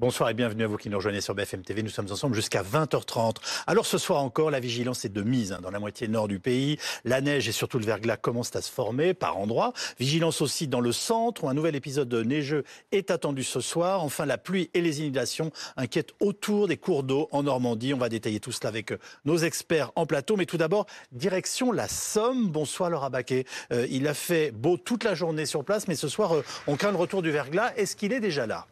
Bonsoir et bienvenue à vous qui nous rejoignez sur BFM TV. Nous sommes ensemble jusqu'à 20h30. Alors ce soir encore, la vigilance est de mise hein, dans la moitié nord du pays. La neige et surtout le verglas commencent à se former par endroits. Vigilance aussi dans le centre où un nouvel épisode neigeux est attendu ce soir. Enfin, la pluie et les inondations inquiètent autour des cours d'eau en Normandie. On va détailler tout cela avec euh, nos experts en plateau. Mais tout d'abord, direction la Somme. Bonsoir Laura Baquet. Euh, il a fait beau toute la journée sur place, mais ce soir, euh, on craint le retour du verglas. Est-ce qu'il est déjà là?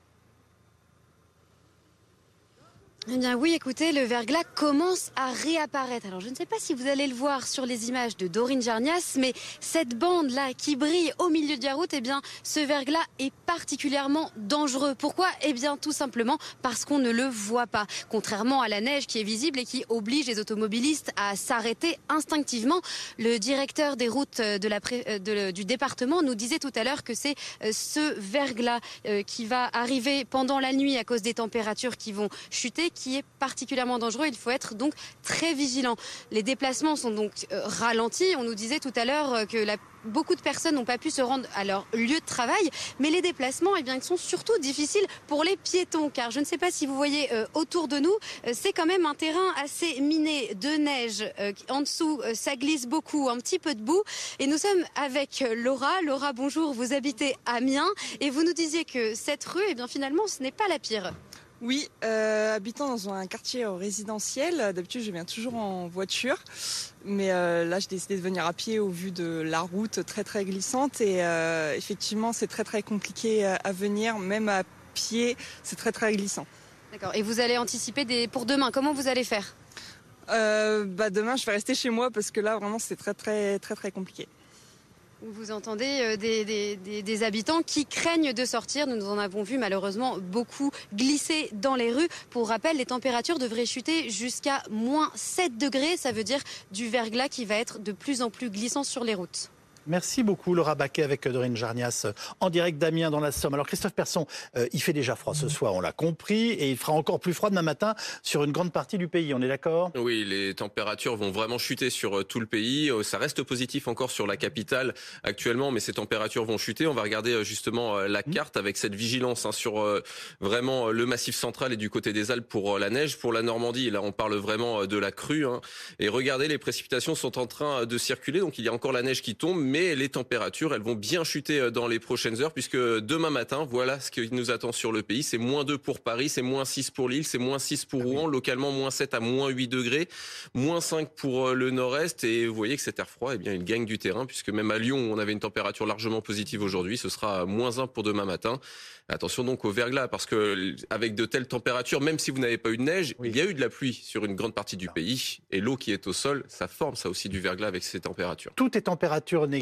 Eh bien oui, écoutez, le verglas commence à réapparaître. Alors je ne sais pas si vous allez le voir sur les images de Dorine Jarnias, mais cette bande-là qui brille au milieu de la route, eh bien ce verglas est particulièrement dangereux. Pourquoi? Eh bien tout simplement parce qu'on ne le voit pas. Contrairement à la neige qui est visible et qui oblige les automobilistes à s'arrêter instinctivement, le directeur des routes euh, du département nous disait tout à l'heure que c'est euh, ce verglas euh, qui va arriver pendant la nuit à cause des températures qui vont chuter qui est particulièrement dangereux. Il faut être donc très vigilant. Les déplacements sont donc euh, ralentis. On nous disait tout à l'heure euh, que beaucoup de personnes n'ont pas pu se rendre à leur lieu de travail, mais les déplacements, eh bien, ils sont surtout difficiles pour les piétons, car je ne sais pas si vous voyez euh, autour de nous, c'est quand même un terrain assez miné de neige. en dessous, ça glisse beaucoup, un petit peu de boue, et nous sommes avec Laura. Laura, bonjour. Vous habitez Amiens, et vous nous disiez que cette rue, eh bien, finalement, ce n'est pas la pire. Oui, euh, habitant dans un quartier résidentiel, d'habitude je viens toujours en voiture, mais euh, là j'ai décidé de venir à pied au vu de la route très très glissante. Et euh, effectivement c'est très très compliqué à venir, même à pied c'est très très glissant. D'accord, et vous allez anticiper des... pour demain, comment vous allez faire? Bah Demain je vais rester chez moi parce que là vraiment c'est très très très très compliqué. Vous entendez euh, des, habitants qui craignent de sortir. Nous en avons vu malheureusement beaucoup glisser dans les rues. Pour rappel, les températures devraient chuter jusqu'à moins 7 degrés. Ça veut dire du verglas qui va être de plus en plus glissant sur les routes. Merci beaucoup Laura Baquet avec Dorine Jarnias en direct d'Amiens dans la Somme. Alors Christophe Persson, euh, il fait déjà froid ce soir, on l'a compris, et il fera encore plus froid demain matin sur une grande partie du pays, on est d'accord? Oui, les températures vont vraiment chuter sur euh, tout le pays. Euh, ça reste positif encore sur la capitale actuellement, mais ces températures vont chuter. On va regarder justement la mmh. carte avec cette vigilance hein, sur vraiment le massif central et du côté des Alpes pour la neige. Pour la Normandie, là on parle vraiment de la crue. Hein. Et regardez, les précipitations sont en train de circuler, donc il y a encore la neige qui tombe mais les températures, elles vont bien chuter euh, dans les prochaines heures, puisque demain matin, voilà ce qui nous attend sur le pays. C'est moins 2 pour Paris, c'est moins 6 pour Lille, c'est moins 6 pour Rouen, localement moins 7 à moins 8 degrés, moins 5 pour euh, le nord-est. Et vous voyez que cet air froid, eh bien, il gagne du terrain, puisque même à Lyon, où on avait une température largement positive aujourd'hui, ce sera moins 1 pour demain matin. Attention donc au verglas, parce que avec de telles températures, même si vous n'avez pas eu de neige, il y a eu de la pluie sur une grande partie du pays, et l'eau qui est au sol, ça forme ça aussi du verglas avec ces températures. Tout est température négative,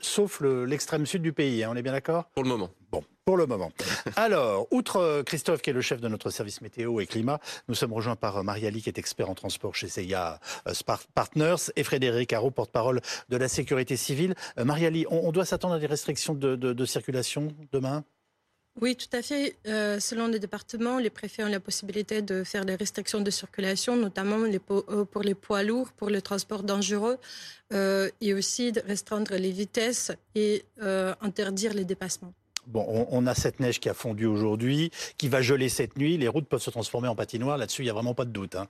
sauf l'extrême sud du pays, hein, on est bien d'accord? Pour le moment. Bon, pour le moment. Alors, outre euh, Christophe, qui est le chef de notre service météo et climat, nous sommes rejoints par euh, Marie-Ali, qui est expert en transport chez CIA euh, Partners, et Frédéric Haro, porte-parole de la sécurité civile. Marie-Ali, on, doit s'attendre à des restrictions de circulation demain? Oui, tout à fait. Euh, selon les départements, les préfets ont la possibilité de faire des restrictions de circulation, notamment euh, pour les poids lourds, pour le transport dangereux, euh, et aussi de restreindre les vitesses et interdire les dépassements. Bon, on, a cette neige qui a fondu aujourd'hui, qui va geler cette nuit. Les routes peuvent se transformer en patinoire. Là-dessus, il n'y a vraiment pas de doute. Hein.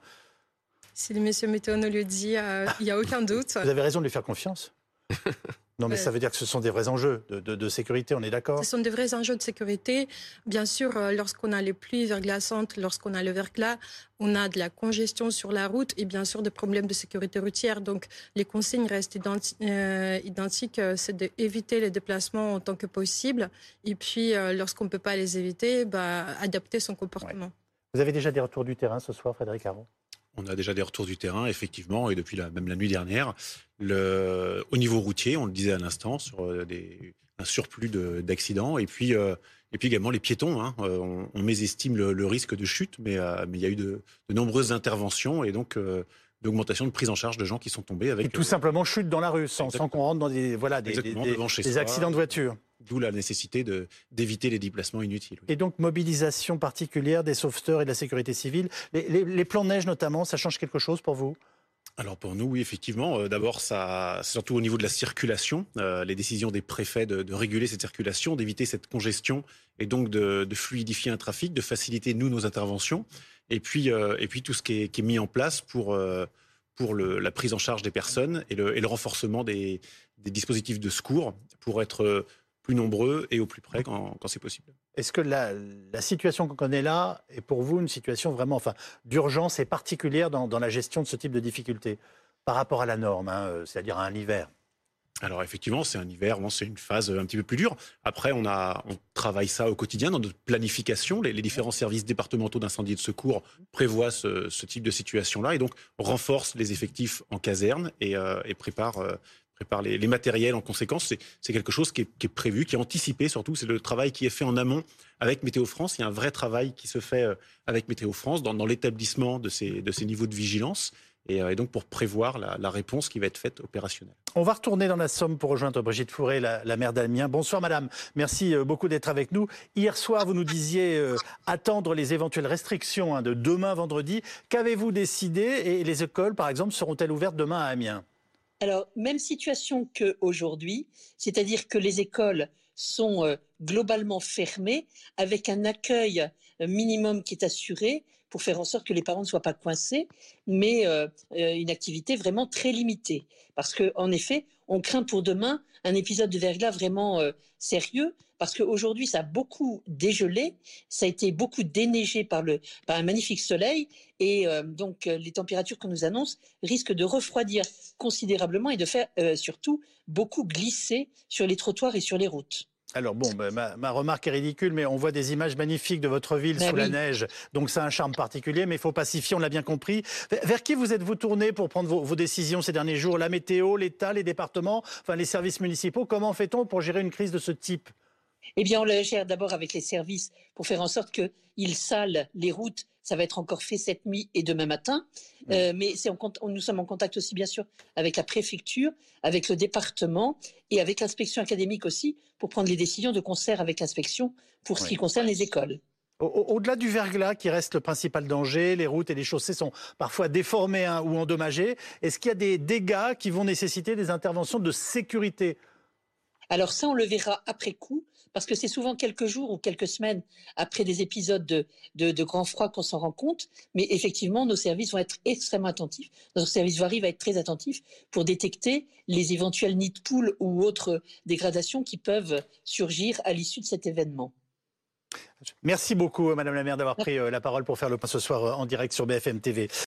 Si le monsieur météo nous le dit, il n'y a aucun doute. Vous avez raison de lui faire confiance. Non, mais ça veut dire que ce sont des vrais enjeux de, sécurité, on est d'accord Ce sont des vrais enjeux de sécurité. Bien sûr, euh, lorsqu'on a les pluies verglaçantes, lorsqu'on a le verglas, on a de la congestion sur la route et bien sûr des problèmes de sécurité routière. Donc, les consignes restent euh, identiques. Euh, c'est d'éviter les déplacements en tant que possible. Et puis, lorsqu'on ne peut pas les éviter, bah, adapter son comportement. Vous avez déjà des retours du terrain ce soir, Frédéric Aron? On a déjà des retours du terrain, effectivement, et depuis la, même la nuit dernière. Le, au niveau routier, on le disait à l'instant, sur euh, des, un surplus d'accidents. Et puis, euh, et puis également les piétons. Hein. Euh, on, mésestime le, risque de chute, mais, mais il y a eu de, de nombreuses interventions et donc d'augmentation de prise en charge de gens qui sont tombés avec. tout simplement chute dans la rue, sans, sans qu'on rentre dans des, voilà, des, des accidents de voiture. D'où la nécessité d'éviter les déplacements inutiles. Et donc, mobilisation particulière des sauveteurs et de la sécurité civile. Les, les, plans de neige, notamment, ça change quelque chose pour vous? Alors pour nous, oui, effectivement. Euh, d'abord, ça, surtout au niveau de la circulation, euh, les décisions des préfets de, réguler cette circulation, d'éviter cette congestion et donc de, fluidifier un trafic, de faciliter nous nos interventions. Et puis, euh, et puis tout ce qui est, mis en place pour pour la prise en charge des personnes et le, renforcement des, dispositifs de secours pour être plus nombreux et au plus près quand, c'est possible. Est-ce que la, situation qu'on connaît là est pour vous une situation vraiment enfin, d'urgence et particulière dans, la gestion de ce type de difficultés par rapport à la norme, hein, euh, c'est-à-dire à un hiver? Alors effectivement, c'est un hiver, c'est une phase un petit peu plus dure. Après, on, a, on travaille ça au quotidien dans notre planification. Les, différents services départementaux d'incendie et de secours prévoient ce, type de situation-là et donc renforcent les effectifs en caserne et, euh, préparent, euh, prépare les, matériels en conséquence. C'est quelque chose qui est, prévu, qui est anticipé surtout. C'est le travail qui est fait en amont avec Météo France. Il y a un vrai travail qui se fait euh, avec Météo France dans, l'établissement de ces, niveaux de vigilance. Euh, et, donc pour prévoir la, réponse qui va être faite opérationnelle. On va retourner dans la Somme pour rejoindre Brigitte Fourré, la, la maire d'Amiens. Bonsoir madame, merci euh, beaucoup d'être avec nous. Hier soir, vous nous disiez attendre les éventuelles restrictions hein, de demain vendredi. Qu'avez-vous décidé? Et les écoles, par exemple, seront-elles ouvertes demain à Amiens? Alors, même situation qu'aujourd'hui, c'est-à-dire que les écoles sont euh, globalement fermées avec un accueil euh, minimum qui est assuré pour faire en sorte que les parents ne soient pas coincés, mais euh, une activité vraiment très limitée. Parce qu'en effet, on craint pour demain un épisode de verglas vraiment sérieux parce qu'aujourd'hui, ça a beaucoup dégelé, ça a été beaucoup déneigé par, un magnifique soleil, et euh, donc euh, les températures qu'on nous annonce risquent de refroidir considérablement et de faire euh, surtout beaucoup glisser sur les trottoirs et sur les routes. Alors bon, ben, ma, remarque est ridicule, mais on voit des images magnifiques de votre ville ben sous la neige, donc ça a un charme particulier, mais il faut pacifier, on l'a bien compris. Vers qui vous êtes-vous tourné pour prendre vos, vos, décisions ces derniers jours? La météo, l'État, les départements, enfin les services municipaux Comment fait-on pour gérer une crise de ce type? Eh bien, on le gère d'abord avec les services pour faire en sorte qu'ils salent les routes. Ça va être encore fait cette nuit et demain matin. Euh, mais nous sommes en contact aussi, bien sûr, avec la préfecture, avec le département et avec l'inspection académique aussi pour prendre les décisions de concert avec l'inspection pour ce qui concerne les écoles. Au-delà du verglas qui reste le principal danger, les routes et les chaussées sont parfois déformées hein, ou endommagées. Est-ce qu'il y a des dégâts qui vont nécessiter des interventions de sécurité alors ça, on le verra après coup, parce que c'est souvent quelques jours ou quelques semaines après des épisodes de, grand froid qu'on s'en rend compte. Mais effectivement, nos services vont être extrêmement attentifs. Notre service voirie va être très attentif pour détecter les éventuels nids de poules ou autres dégradations qui peuvent surgir à l'issue de cet événement. Merci beaucoup, Madame la maire, d'avoir pris euh, la parole pour faire le point ce soir euh, en direct sur BFM TV.